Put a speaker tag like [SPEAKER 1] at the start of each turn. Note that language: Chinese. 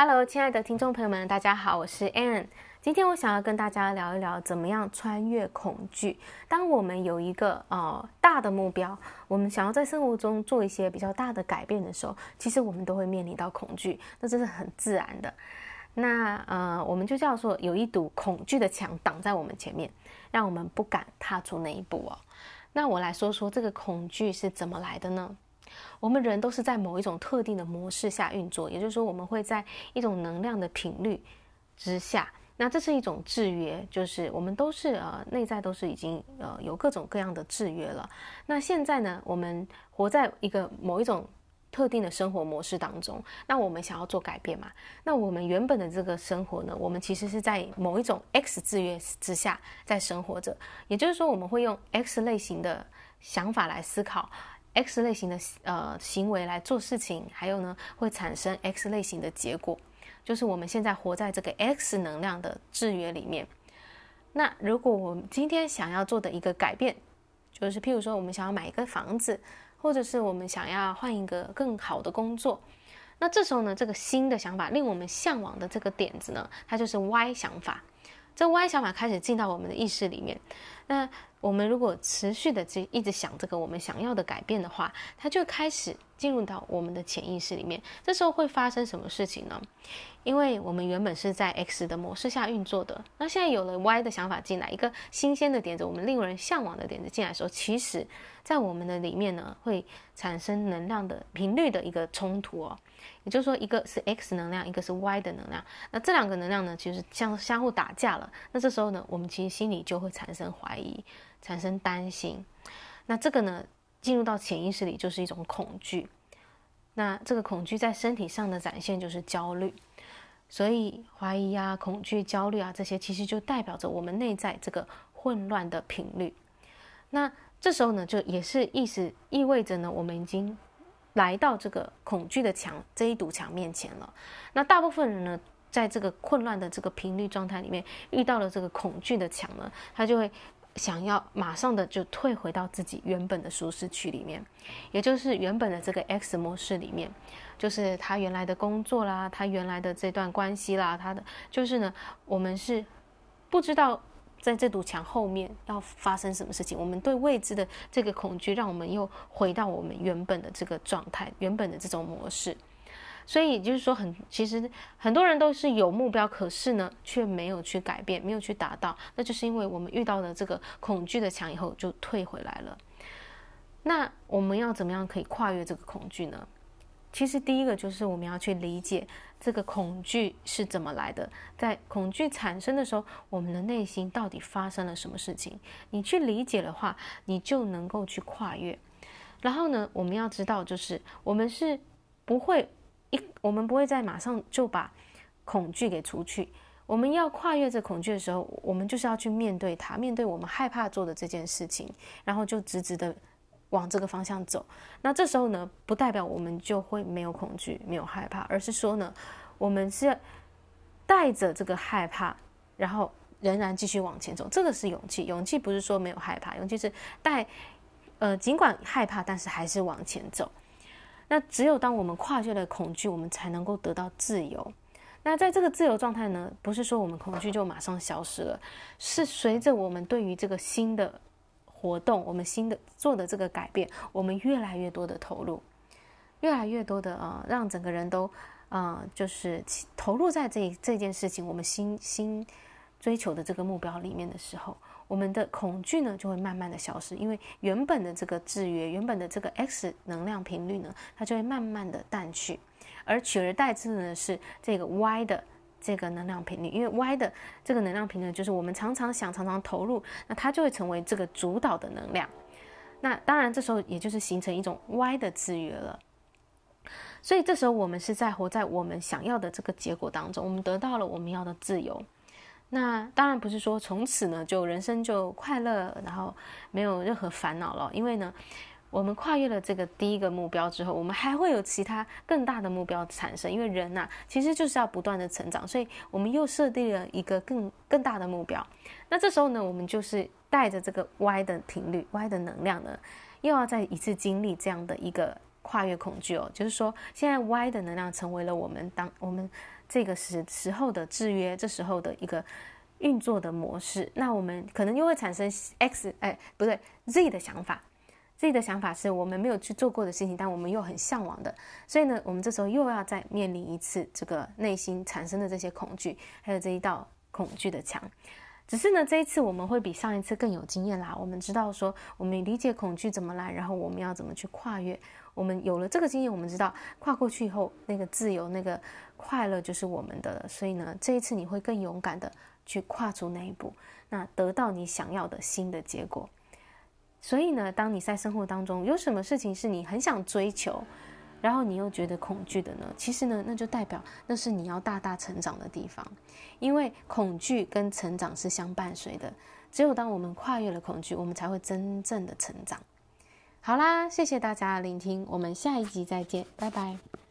[SPEAKER 1] Hello，亲爱的听众朋友们，大家好，我是 Anne。今天我想要跟大家聊一聊，怎么样穿越恐惧。当我们有一个呃大的目标，我们想要在生活中做一些比较大的改变的时候，其实我们都会面临到恐惧，那这是很自然的。那呃，我们就叫做有一堵恐惧的墙挡在我们前面，让我们不敢踏出那一步哦。那我来说说这个恐惧是怎么来的呢？我们人都是在某一种特定的模式下运作，也就是说，我们会在一种能量的频率之下。那这是一种制约，就是我们都是呃内在都是已经呃有各种各样的制约了。那现在呢，我们活在一个某一种特定的生活模式当中，那我们想要做改变嘛？那我们原本的这个生活呢，我们其实是在某一种 X 制约之下在生活着，也就是说，我们会用 X 类型的想法来思考。X 类型的呃行为来做事情，还有呢，会产生 X 类型的结果，就是我们现在活在这个 X 能量的制约里面。那如果我们今天想要做的一个改变，就是譬如说我们想要买一个房子，或者是我们想要换一个更好的工作，那这时候呢，这个新的想法令我们向往的这个点子呢，它就是 Y 想法。这 Y 想法开始进到我们的意识里面，那我们如果持续的这一直想这个我们想要的改变的话，它就开始进入到我们的潜意识里面。这时候会发生什么事情呢？因为我们原本是在 X 的模式下运作的，那现在有了 Y 的想法进来，一个新鲜的点子，我们令人向往的点子进来的时候，其实在我们的里面呢，会产生能量的频率的一个冲突哦。也就是说，一个是 X 能量，一个是 Y 的能量。那这两个能量呢，其实相相互打架了。那这时候呢，我们其实心里就会产生怀疑疑，产生担心。那这个呢，进入到潜意识里就是一种恐惧。那这个恐惧在身体上的展现就是焦虑。所以怀疑啊、恐惧、焦虑啊这些，其实就代表着我们内在这个混乱的频率。那这时候呢，就也是意思意味着呢，我们已经。来到这个恐惧的墙这一堵墙面前了，那大部分人呢，在这个混乱的这个频率状态里面，遇到了这个恐惧的墙呢，他就会想要马上的就退回到自己原本的舒适区里面，也就是原本的这个 X 模式里面，就是他原来的工作啦，他原来的这段关系啦，他的就是呢，我们是不知道。在这堵墙后面要发生什么事情？我们对未知的这个恐惧，让我们又回到我们原本的这个状态，原本的这种模式。所以就是说很，其实很多人都是有目标，可是呢，却没有去改变，没有去达到。那就是因为我们遇到了这个恐惧的墙以后，就退回来了。那我们要怎么样可以跨越这个恐惧呢？其实第一个就是我们要去理解这个恐惧是怎么来的，在恐惧产生的时候，我们的内心到底发生了什么事情？你去理解的话，你就能够去跨越。然后呢，我们要知道，就是我们是不会，我们不会再马上就把恐惧给除去。我们要跨越这恐惧的时候，我们就是要去面对它，面对我们害怕做的这件事情，然后就直直的。往这个方向走，那这时候呢，不代表我们就会没有恐惧、没有害怕，而是说呢，我们是带着这个害怕，然后仍然继续往前走。这个是勇气，勇气不是说没有害怕，勇气是带，呃，尽管害怕，但是还是往前走。那只有当我们跨越了恐惧，我们才能够得到自由。那在这个自由状态呢，不是说我们恐惧就马上消失了，是随着我们对于这个新的。活动，我们新的做的这个改变，我们越来越多的投入，越来越多的呃，让整个人都呃，就是投入在这这件事情，我们新新追求的这个目标里面的时候，我们的恐惧呢就会慢慢的消失，因为原本的这个制约，原本的这个 X 能量频率呢，它就会慢慢的淡去，而取而代之的呢是这个 Y 的。这个能量频率，因为 Y 的这个能量频率就是我们常常想、常常投入，那它就会成为这个主导的能量。那当然，这时候也就是形成一种 Y 的制约了。所以这时候我们是在活在我们想要的这个结果当中，我们得到了我们要的自由。那当然不是说从此呢就人生就快乐，然后没有任何烦恼了，因为呢。我们跨越了这个第一个目标之后，我们还会有其他更大的目标产生。因为人呐、其实就是要不断的成长，所以我们又设定了一个更更大的目标。那这时候呢，我们就是带着这个 Y 的频率、Y 的能量呢，又要再一次经历这样的一个跨越恐惧哦，就是说现在 Y 的能量成为了我们当我们这个时时候的制约，这时候的一个运作的模式，那我们可能又会产生 X 哎不对 Z 的想法。Z 的想法是我们没有去做过的事情，但我们又很向往的，所以呢，我们这时候又要再面临一次这个内心产生的这些恐惧，还有这一道恐惧的墙。只是呢，这一次我们会比上一次更有经验啦。我们知道说，我们理解恐惧怎么来，然后我们要怎么去跨越。我们有了这个经验，我们知道跨过去以后，那个自由、那个快乐就是我们的了。所以呢，这一次你会更勇敢的去跨出那一步，那得到你想要的新的结果。所以呢，当你在生活当中有什么事情是你很想追求，然后你又觉得恐惧的呢？其实呢，那就代表那是你要大大成长的地方，因为恐惧跟成长是相伴随的。只有当我们跨越了恐惧，我们才会真正的成长。好啦，谢谢大家的聆听，我们下一集再见，拜拜。